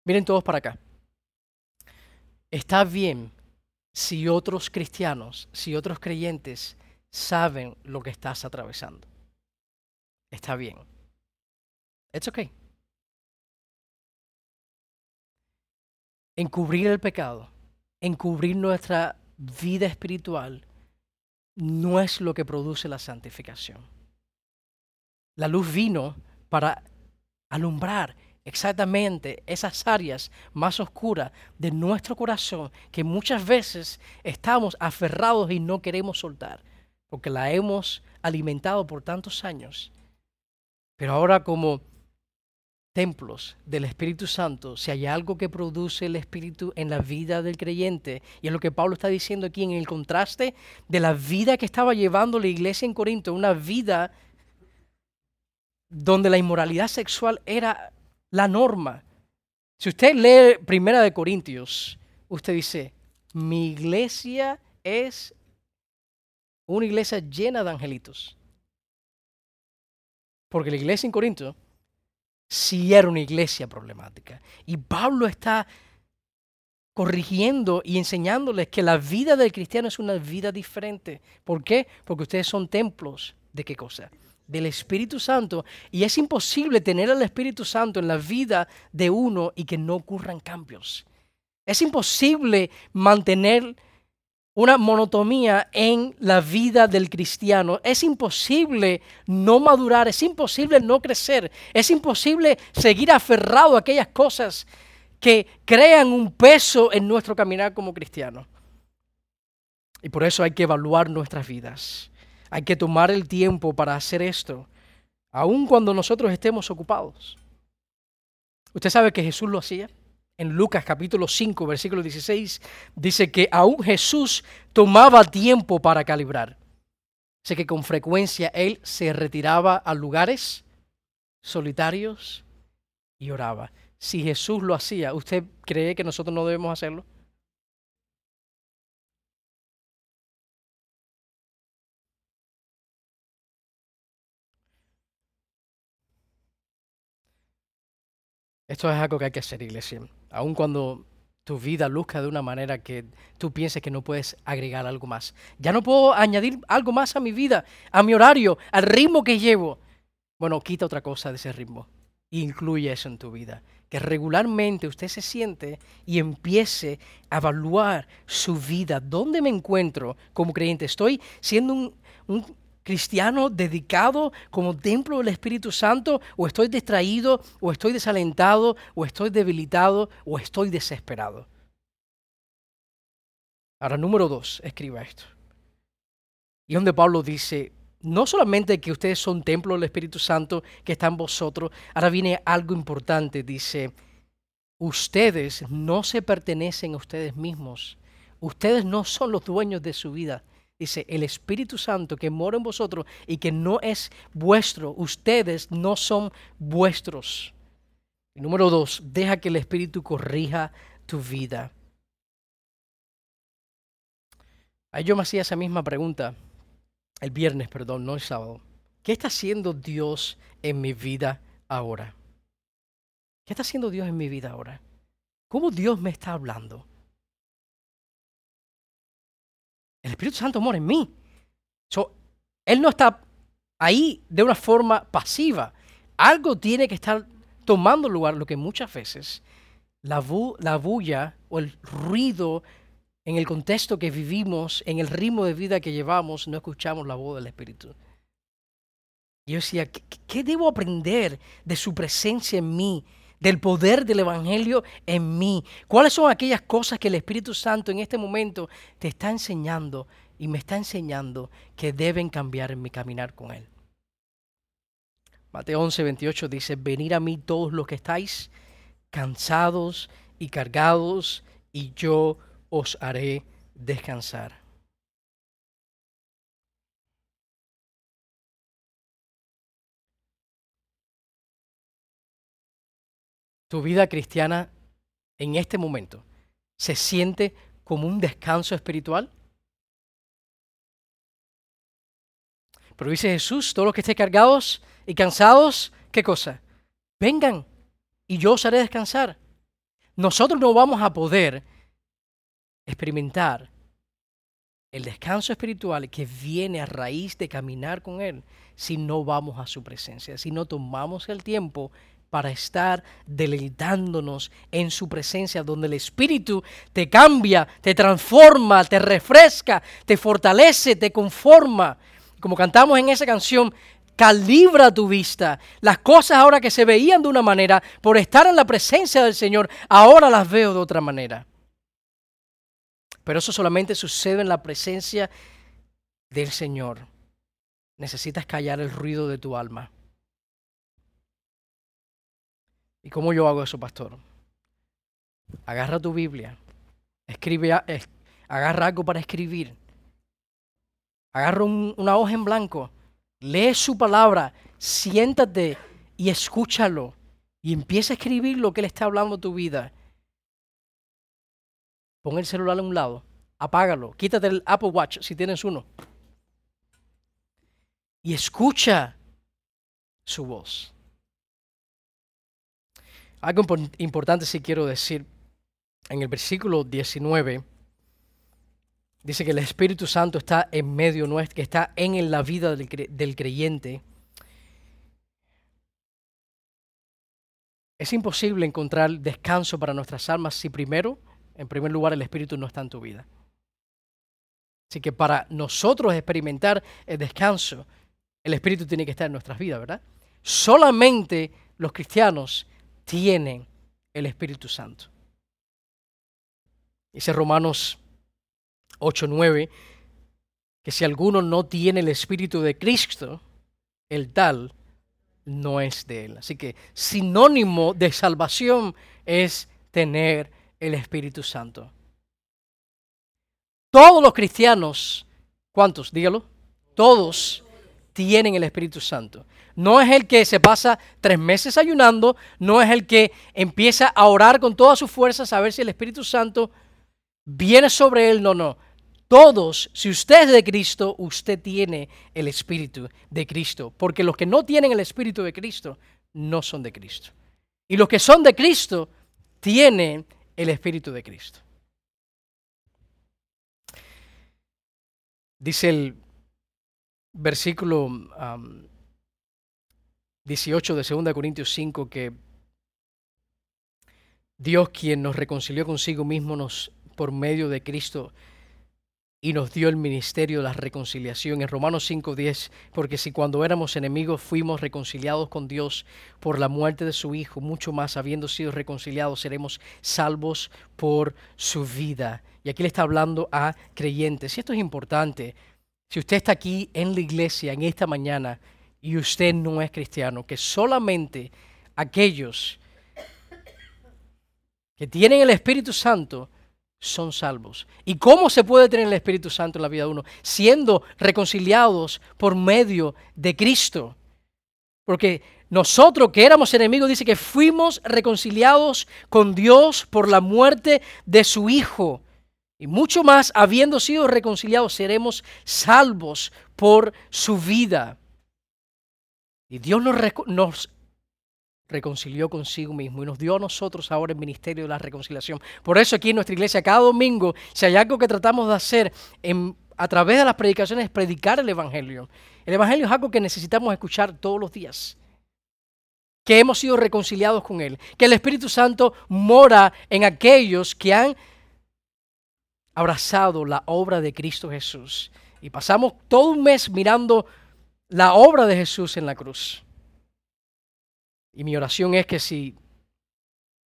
Miren todos para acá. Está bien si otros cristianos, si otros creyentes saben lo que estás atravesando está bien. It's okay. Encubrir el pecado, encubrir nuestra vida espiritual, no es lo que produce la santificación. La luz vino para alumbrar exactamente esas áreas más oscuras de nuestro corazón que muchas veces estamos aferrados y no queremos soltar, porque la hemos alimentado por tantos años pero ahora como templos del Espíritu Santo, si hay algo que produce el Espíritu en la vida del creyente, y es lo que Pablo está diciendo aquí en el contraste de la vida que estaba llevando la iglesia en Corinto, una vida donde la inmoralidad sexual era la norma. Si usted lee Primera de Corintios, usted dice, mi iglesia es una iglesia llena de angelitos. Porque la iglesia en Corinto sí era una iglesia problemática. Y Pablo está corrigiendo y enseñándoles que la vida del cristiano es una vida diferente. ¿Por qué? Porque ustedes son templos de qué cosa? Del Espíritu Santo. Y es imposible tener al Espíritu Santo en la vida de uno y que no ocurran cambios. Es imposible mantener una monotomía en la vida del cristiano. Es imposible no madurar, es imposible no crecer, es imposible seguir aferrado a aquellas cosas que crean un peso en nuestro caminar como cristiano. Y por eso hay que evaluar nuestras vidas. Hay que tomar el tiempo para hacer esto, aun cuando nosotros estemos ocupados. Usted sabe que Jesús lo hacía en Lucas capítulo 5, versículo 16, dice que aún Jesús tomaba tiempo para calibrar. Sé que con frecuencia él se retiraba a lugares solitarios y oraba. Si Jesús lo hacía, ¿usted cree que nosotros no debemos hacerlo? Esto es algo que hay que hacer, iglesia. Aun cuando tu vida luzca de una manera que tú pienses que no puedes agregar algo más. Ya no puedo añadir algo más a mi vida, a mi horario, al ritmo que llevo. Bueno, quita otra cosa de ese ritmo. Incluye eso en tu vida. Que regularmente usted se siente y empiece a evaluar su vida. ¿Dónde me encuentro como creyente? ¿Estoy siendo un, un cristiano dedicado como templo del Espíritu Santo o estoy distraído o estoy desalentado o estoy debilitado o estoy desesperado. Ahora, número dos, escriba esto. Y donde Pablo dice, no solamente que ustedes son templo del Espíritu Santo que está en vosotros, ahora viene algo importante, dice, ustedes no se pertenecen a ustedes mismos, ustedes no son los dueños de su vida, Dice, el Espíritu Santo que mora en vosotros y que no es vuestro, ustedes no son vuestros. número dos, deja que el Espíritu corrija tu vida. Ahí yo me hacía esa misma pregunta el viernes, perdón, no el sábado. ¿Qué está haciendo Dios en mi vida ahora? ¿Qué está haciendo Dios en mi vida ahora? ¿Cómo Dios me está hablando? El Espíritu Santo mora en mí. él no está ahí de una forma pasiva. Algo tiene que estar tomando lugar, lo que muchas veces la, la bulla o el ruido en el contexto que vivimos, en el ritmo de vida que llevamos, no escuchamos la voz del Espíritu. Yo decía, ¿qué, debo aprender de su presencia en mí? Del poder del Evangelio en mí. ¿Cuáles son aquellas cosas que el Espíritu Santo en este momento te está enseñando y me está enseñando que deben cambiar en mi caminar con Él? Mateo 11, 28 dice, venid a mí todos los que estáis cansados y cargados, y yo os haré descansar. Tu vida cristiana en este momento se siente como un descanso espiritual. Pero dice Jesús, todos los que estén cargados y cansados, ¿qué cosa? Vengan y yo os haré descansar. Nosotros no vamos a poder experimentar el descanso espiritual que viene a raíz de caminar con Él si no vamos a su presencia, si no tomamos el tiempo para estar deleitándonos en su presencia, donde el Espíritu te cambia, te transforma, te refresca, te fortalece, te conforma. Como cantamos en esa canción, calibra tu vista. Las cosas ahora que se veían de una manera, por estar en la presencia del Señor, ahora las veo de otra manera. Pero eso solamente sucede en la presencia del Señor. Necesitas callar el ruido de tu alma. ¿Y cómo yo hago eso, pastor? Agarra tu Biblia, escribe, agarra algo para escribir, agarra una hoja en blanco Lee su palabra, siéntate y escúchalo. Y empieza a escribir lo que Él está hablando a tu vida. Pon el celular a un lado, apágalo, quítate el Apple Watch si tienes uno. Y escucha su voz. Algo importante si quiero decir. En el versículo 19 Dice que el Espíritu Santo está en medio nuestro, que está en la vida del, creyente. Es imposible encontrar descanso para nuestras almas si primero, en primer lugar, el Espíritu no está en tu vida. Así que para nosotros experimentar el descanso, el Espíritu tiene que estar en nuestras vidas, ¿verdad? Solamente los cristianos tienen el Espíritu Santo. Dice Romanos 8.9, que si alguno no tiene el Espíritu de Cristo, el tal no es de él. Así que sinónimo de salvación es tener el Espíritu Santo. Todos los cristianos, ¿cuántos? Dígalo. Todos tienen el Espíritu Santo. No es el que se pasa tres meses ayunando, no es el que empieza a orar con todas sus fuerzas a ver si el Espíritu Santo viene sobre él, no, no. Todos, si usted es de Cristo, usted tiene el Espíritu de Cristo, porque los que no tienen el Espíritu de Cristo no son de Cristo. Y los que son de Cristo tienen el Espíritu de Cristo. Dice el versículo 18 de 2 Corintios 5 que Dios quien nos reconcilió consigo mismo nos por medio de Cristo y nos dio el ministerio de la reconciliación. En Romanos 5:10, porque si cuando éramos enemigos fuimos reconciliados con Dios por la muerte de su Hijo, mucho más habiendo sido reconciliados seremos salvos por su vida. Y aquí le está hablando a creyentes. Y esto es importante. Si usted está aquí en la iglesia en esta mañana y usted no es cristiano, que solamente aquellos que tienen el Espíritu Santo son salvos. ¿Y cómo se puede tener el Espíritu Santo en la vida de uno? Siendo reconciliados por medio de Cristo. Porque nosotros que éramos enemigos, dice que fuimos reconciliados con Dios por la muerte de su Hijo. Y mucho más, habiendo sido reconciliados, seremos salvos por su vida. Y Dios nos, reconcilió consigo mismo y nos dio a nosotros ahora el ministerio de la reconciliación. Por eso aquí en nuestra iglesia, cada domingo, si hay algo que tratamos de hacer a través de las predicaciones, es predicar el Evangelio. El Evangelio es algo que necesitamos escuchar todos los días. Que hemos sido reconciliados con Él. Que el Espíritu Santo mora en aquellos que han abrazado la obra de Cristo Jesús. Y pasamos todo un mes mirando la obra de Jesús en la cruz. Y mi oración es que si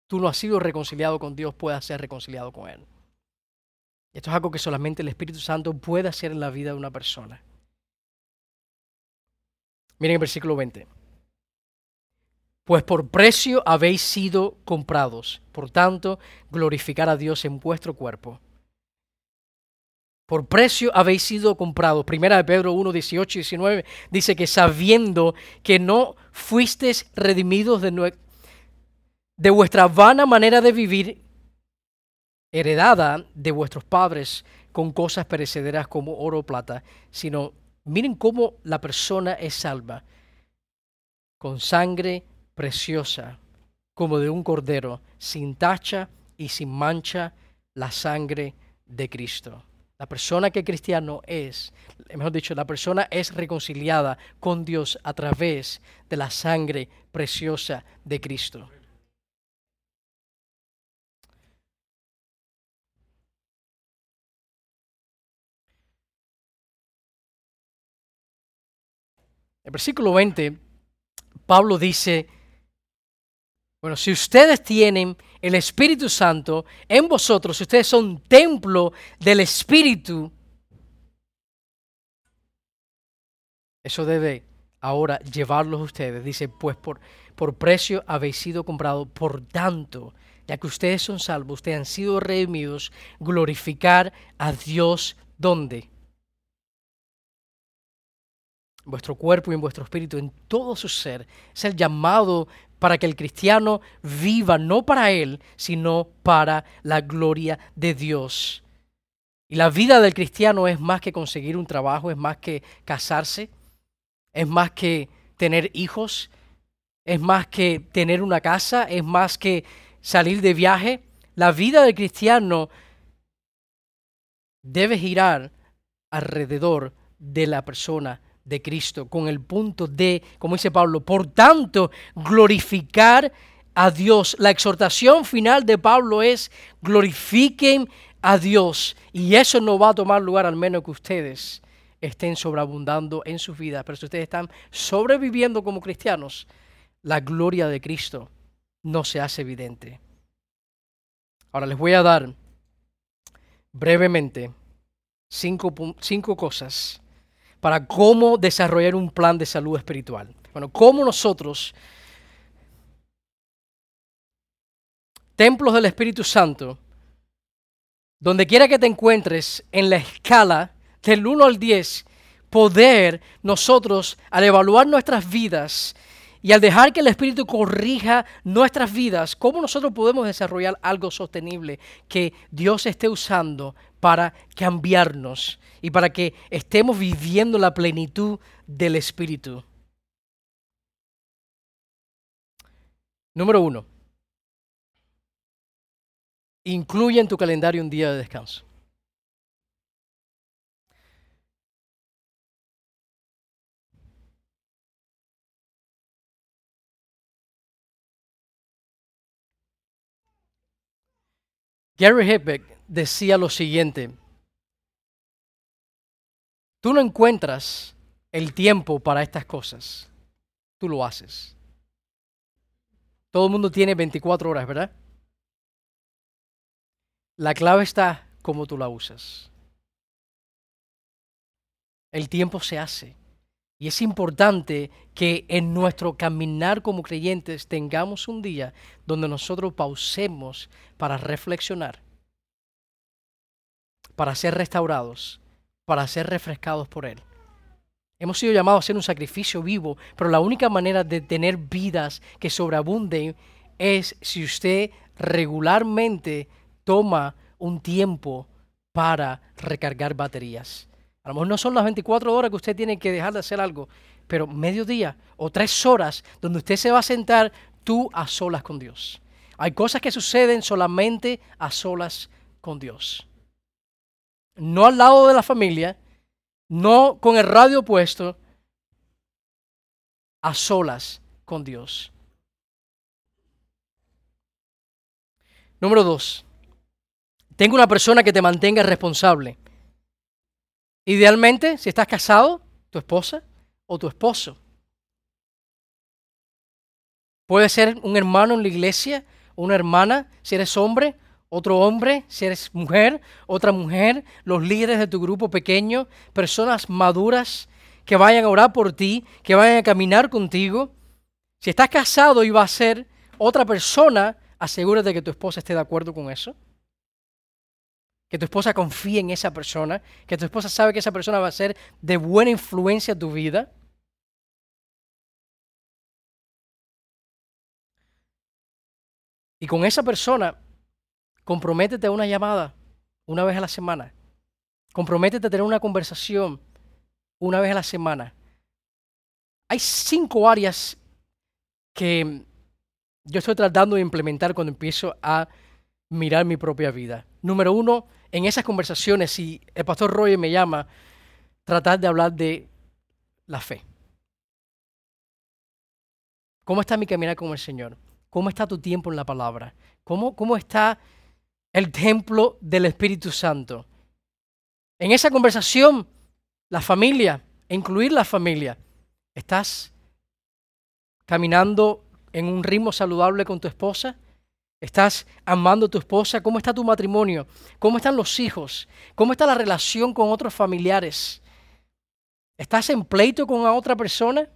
tú no has sido reconciliado con Dios, puedas ser reconciliado con Él. Esto es algo que solamente el Espíritu Santo puede hacer en la vida de una persona. Miren el versículo 20. Pues por precio habéis sido comprados. Por tanto, glorificar a Dios en vuestro cuerpo. Por precio habéis sido comprados. Primera de Pedro 1, 18 y 19 dice que sabiendo que no fuisteis redimidos de, de vuestra vana manera de vivir, heredada de vuestros padres con cosas perecederas como oro o plata, sino miren cómo la persona es salva, con sangre preciosa, como de un cordero, sin tacha y sin mancha, la sangre de Cristo. La persona que cristiano es, mejor dicho, la persona es reconciliada con Dios a través de la sangre preciosa de Cristo. El versículo 20, Pablo dice, bueno, si ustedes tienen el Espíritu Santo en vosotros, si ustedes son templo del Espíritu, eso debe ahora llevarlos ustedes. Dice, pues por, por precio habéis sido comprados, por tanto, ya que ustedes son salvos, ustedes han sido redimidos, glorificar a Dios, ¿dónde? vuestro cuerpo y en vuestro espíritu, en todo su ser. Es el llamado para que el cristiano viva no para él, sino para la gloria de Dios. Y la vida del cristiano es más que conseguir un trabajo, es más que casarse, es más que tener hijos, es más que tener una casa, es más que salir de viaje. La vida del cristiano debe girar alrededor de la persona de Cristo, con el punto de, como dice Pablo, por tanto, glorificar a Dios. La exhortación final de Pablo es glorifiquen a Dios. Y eso no va a tomar lugar al menos que ustedes estén sobreabundando en sus vidas. Pero si ustedes están sobreviviendo como cristianos, la gloria de Cristo no se hace evidente. Ahora les voy a dar brevemente cinco, cinco cosas para cómo desarrollar un plan de salud espiritual. Bueno, cómo nosotros, templos del Espíritu Santo, donde quiera que te encuentres en la escala del 1 al 10, poder nosotros, al evaluar nuestras vidas y al dejar que el Espíritu corrija nuestras vidas, cómo nosotros podemos desarrollar algo sostenible que Dios esté usando para cambiarnos y para que estemos viviendo la plenitud del Espíritu. Número uno, incluye en tu calendario un día de descanso. Gary Hepbeck decía lo siguiente, tú no encuentras el tiempo para estas cosas, tú lo haces. Todo el mundo tiene 24 horas, ¿verdad? La clave está como tú la usas. El tiempo se hace. Y es importante que en nuestro caminar como creyentes tengamos un día donde nosotros pausemos para reflexionar, para ser restaurados, para ser refrescados por Él. Hemos sido llamados a hacer un sacrificio vivo, pero la única manera de tener vidas que sobreabunden es si usted regularmente toma un tiempo para recargar baterías. A lo mejor no son las 24 horas que usted tiene que dejar de hacer algo, pero mediodía o tres horas donde usted se va a sentar tú a solas con Dios. Hay cosas que suceden solamente a solas con Dios. No al lado de la familia, no con el radio puesto, a solas con Dios. Número dos, tengo una persona que te mantenga responsable. Idealmente, si estás casado, tu esposa o tu esposo. Puede ser un hermano en la iglesia, una hermana, si eres hombre, otro hombre, si eres mujer, otra mujer, los líderes de tu grupo pequeño, personas maduras que vayan a orar por ti, que vayan a caminar contigo. Si estás casado y va a ser otra persona, asegúrate que tu esposa esté de acuerdo con eso. Que tu esposa confíe en esa persona, que tu esposa sabe que esa persona va a ser de buena influencia en tu vida. Y con esa persona, comprométete a una llamada una vez a la semana. Comprométete a tener una conversación una vez a la semana. Hay cinco áreas que yo estoy tratando de implementar cuando empiezo a mirar mi propia vida. Número uno, en esas conversaciones, si el pastor Roy me llama, tratar de hablar de la fe. ¿Cómo está mi caminar con el Señor? ¿Cómo está tu tiempo en la palabra? ¿Cómo, cómo está el templo del Espíritu Santo? En esa conversación, la familia, incluir la familia, ¿estás caminando en un ritmo saludable con tu esposa? ¿Estás amando a tu esposa? ¿Cómo está tu matrimonio? ¿Cómo están los hijos? ¿Cómo está la relación con otros familiares? ¿Estás en pleito con otra persona?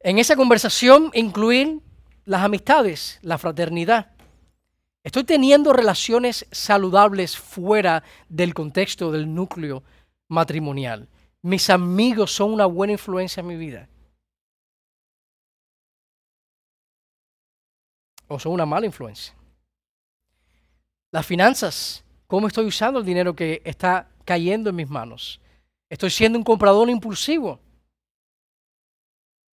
En esa conversación incluir las amistades, la fraternidad. Estoy teniendo relaciones saludables fuera del contexto del núcleo matrimonial. Mis amigos son una buena influencia en mi vida. O son una mala influencia. Las finanzas, ¿cómo estoy usando el dinero que está cayendo en mis manos? Estoy siendo un comprador impulsivo.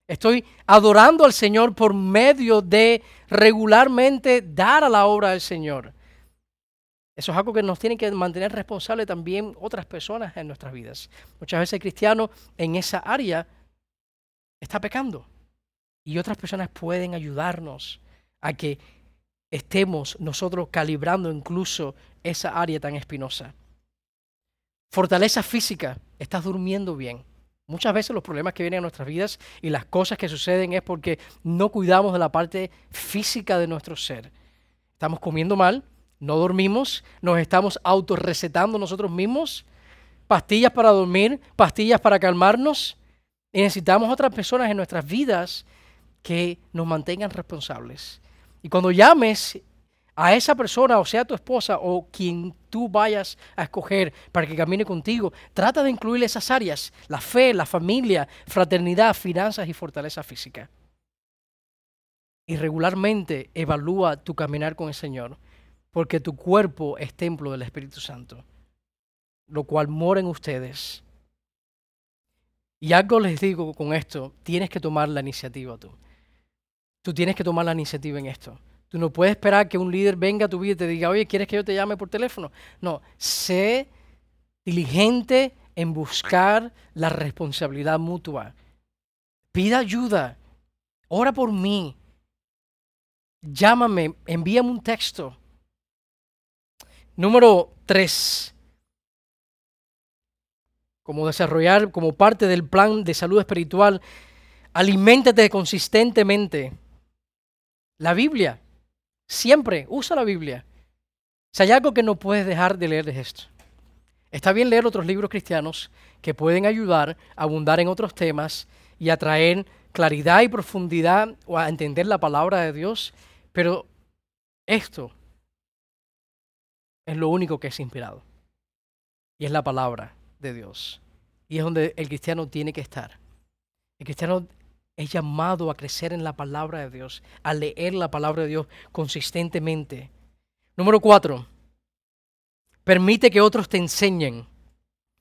Estoy adorando al Señor por medio de regularmente dar a la obra del Señor. Eso es algo que nos tiene que mantener responsable también otras personas en nuestras vidas. Muchas veces el cristiano en esa área está pecando y otras personas pueden ayudarnos a que estemos nosotros calibrando incluso esa área tan espinosa. Fortaleza física, estás durmiendo bien. Muchas veces los problemas que vienen a nuestras vidas y las cosas que suceden es porque no cuidamos de la parte física de nuestro ser. Estamos comiendo mal, no dormimos, nos estamos autorrecetando nosotros mismos, pastillas para dormir, pastillas para calmarnos. Y necesitamos otras personas en nuestras vidas que nos mantengan responsables y cuando llames a esa persona, o sea tu esposa, o quien tú vayas a escoger para que camine contigo, trata de incluir esas áreas, la fe, la familia, fraternidad, finanzas y fortaleza física. Y regularmente evalúa tu caminar con el Señor, porque tu cuerpo es templo del Espíritu Santo, lo cual mora en ustedes. Y algo les digo con esto, tienes que tomar la iniciativa tú. Tú tienes que tomar la iniciativa en esto. Tú no puedes esperar que un líder venga a tu vida y te diga, oye, ¿quieres que yo te llame por teléfono? No, sé diligente en buscar la responsabilidad mutua. Pida ayuda. Ora por mí. Llámame, envíame un texto. Número tres. Como desarrollar como parte del plan de salud espiritual, aliméntate consistentemente la Biblia. Siempre usa la Biblia. Si hay algo que no puedes dejar de leer es esto. Está bien leer otros libros cristianos que pueden ayudar a abundar en otros temas y a traer claridad y profundidad o a entender la palabra de Dios, pero esto es lo único que es inspirado. Y es la palabra de Dios. Y es donde el cristiano tiene que estar. El cristiano es llamado a crecer en la palabra de Dios, a leer la palabra de Dios consistentemente. Número cuatro, permite que otros te enseñen.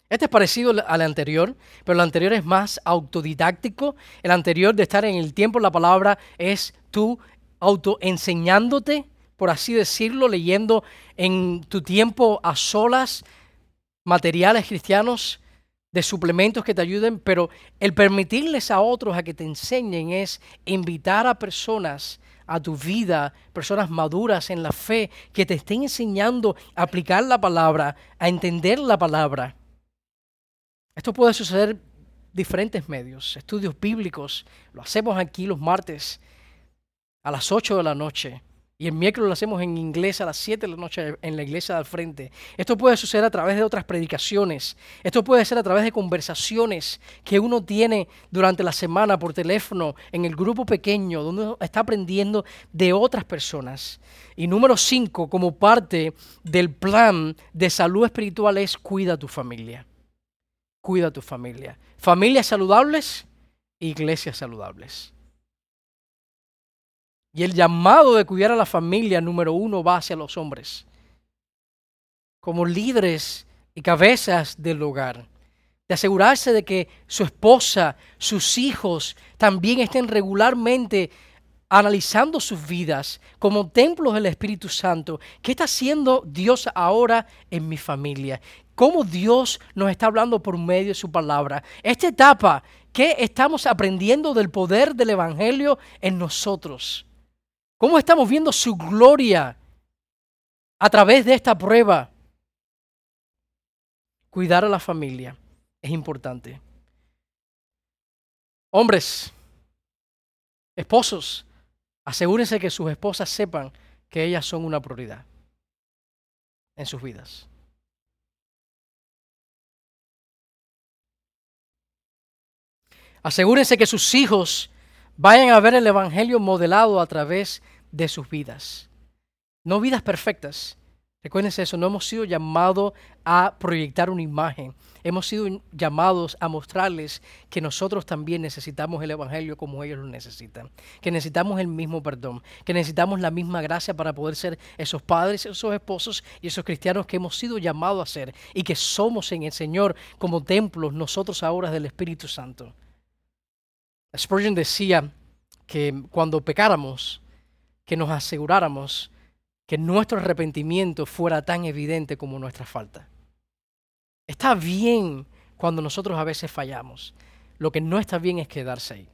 Este es parecido al anterior, pero el anterior es más autodidáctico. El anterior de estar en el tiempo, la palabra es tú autoenseñándote, por así decirlo, leyendo en tu tiempo a solas materiales cristianos de suplementos que te ayuden, pero el permitirles a otros a que te enseñen es invitar a personas a tu vida, personas maduras en la fe, que te estén enseñando a aplicar la palabra, a entender la palabra. Esto puede suceder diferentes medios, estudios bíblicos, lo hacemos aquí los martes a las 8 de la noche. Y el miércoles lo hacemos en inglés a las 7 de la noche en la iglesia del frente. Esto puede suceder a través de otras predicaciones. Esto puede ser a través de conversaciones que uno tiene durante la semana por teléfono, en el grupo pequeño, donde uno está aprendiendo de otras personas. Y número 5, como parte del plan de salud espiritual es cuida a tu familia. Cuida a tu familia. Familias saludables, iglesias saludables. Y el llamado de cuidar a la familia, número uno, va hacia los hombres. Como líderes y cabezas del hogar. De asegurarse de que su esposa, sus hijos también estén regularmente analizando sus vidas como templos del Espíritu Santo. ¿Qué está haciendo Dios ahora en mi familia? ¿Cómo Dios nos está hablando por medio de su palabra? Esta etapa, ¿qué estamos aprendiendo del poder del Evangelio en nosotros? ¿Cómo estamos viendo su gloria a través de esta prueba? Cuidar a la familia es importante. Hombres, esposos, asegúrense que sus esposas sepan que ellas son una prioridad en sus vidas. Asegúrense que sus hijos vayan a ver el Evangelio modelado a través de sus vidas. No vidas perfectas. Recuérdense eso, no hemos sido llamados a proyectar una imagen. Hemos sido llamados a mostrarles que nosotros también necesitamos el Evangelio como ellos lo necesitan. Que necesitamos el mismo perdón. Que necesitamos la misma gracia para poder ser esos padres, esos esposos y esos cristianos que hemos sido llamados a ser. Y que somos en el Señor como templos nosotros ahora del Espíritu Santo. Spurgeon decía que cuando pecáramos, que nos aseguráramos que nuestro arrepentimiento fuera tan evidente como nuestra falta. Está bien cuando nosotros a veces fallamos. Lo que no está bien es quedarse ahí.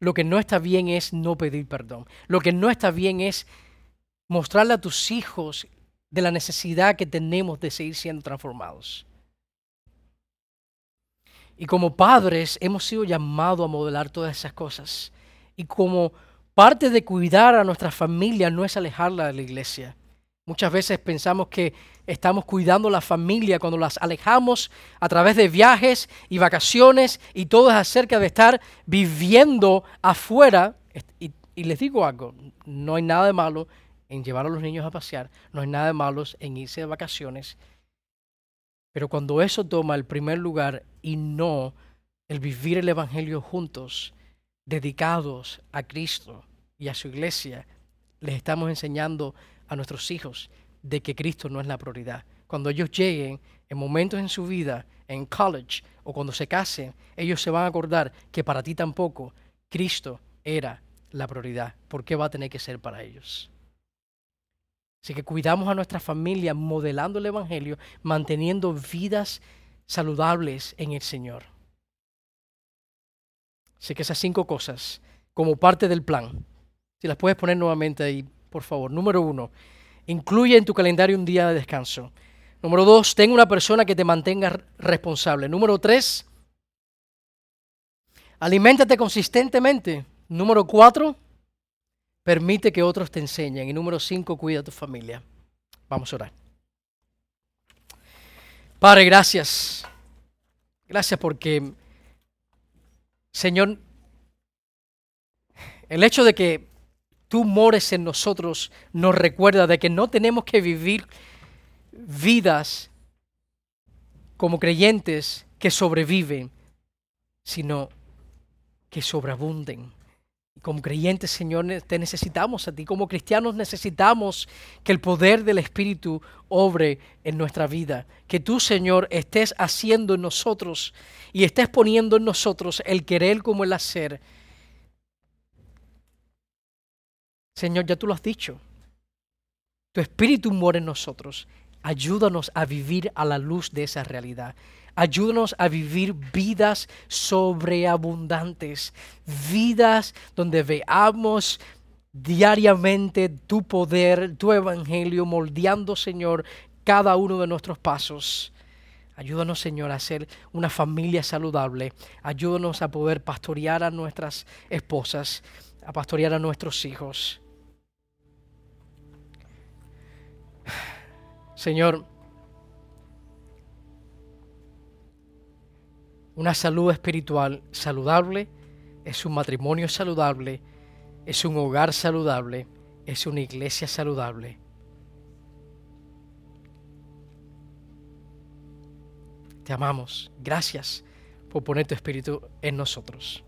Lo que no está bien es no pedir perdón. Lo que no está bien es mostrarle a tus hijos de la necesidad que tenemos de seguir siendo transformados. Y como padres hemos sido llamados a modelar todas esas cosas. Y como parte de cuidar a nuestra familia no es alejarla de la iglesia. Muchas veces pensamos que estamos cuidando la familia cuando las alejamos a través de viajes y vacaciones y todo es acerca de estar viviendo afuera. Y, y, les digo algo, no hay nada de malo en llevar a los niños a pasear, no hay nada de malo en irse de vacaciones, pero cuando eso toma el primer lugar y no el vivir el Evangelio juntos, dedicados a Cristo y a su iglesia, les estamos enseñando a nuestros hijos de que Cristo no es la prioridad. Cuando ellos lleguen en momentos en su vida, en college o cuando se casen, ellos se van a acordar que para ti tampoco Cristo era la prioridad. ¿Por qué va a tener que ser para ellos? Así que cuidamos a nuestra familia modelando el Evangelio, manteniendo vidas saludables en el Señor. Así que esas cinco cosas, como parte del plan, si las puedes poner nuevamente ahí, por favor. Número uno, incluye en tu calendario un día de descanso. Número dos, ten una persona que te mantenga responsable. Número tres, aliméntate consistentemente. Número cuatro, Permite que otros te enseñen. Y número cinco, cuida a tu familia. Vamos a orar. Padre, gracias. Gracias porque, Señor, el hecho de que tú mores en nosotros nos recuerda de que no tenemos que vivir vidas como creyentes que sobreviven, sino que sobreabunden. Como creyentes, Señor, te necesitamos a ti. Como cristianos necesitamos que el poder del Espíritu obre en nuestra vida. Que tú, Señor, estés haciendo en nosotros y estés poniendo en nosotros el querer como el hacer. Señor, ya tú lo has dicho. Tu Espíritu mora en nosotros. Ayúdanos a vivir a la luz de esa realidad. Ayúdanos a vivir vidas sobreabundantes, vidas donde veamos diariamente tu poder, tu evangelio, moldeando, Señor, cada uno de nuestros pasos. Ayúdanos, Señor, a ser una familia saludable. Ayúdanos a poder pastorear a nuestras esposas, a pastorear a nuestros hijos. Señor, una salud espiritual saludable es un matrimonio saludable, es un hogar saludable, es una iglesia saludable. Te amamos. Gracias por poner tu espíritu en nosotros.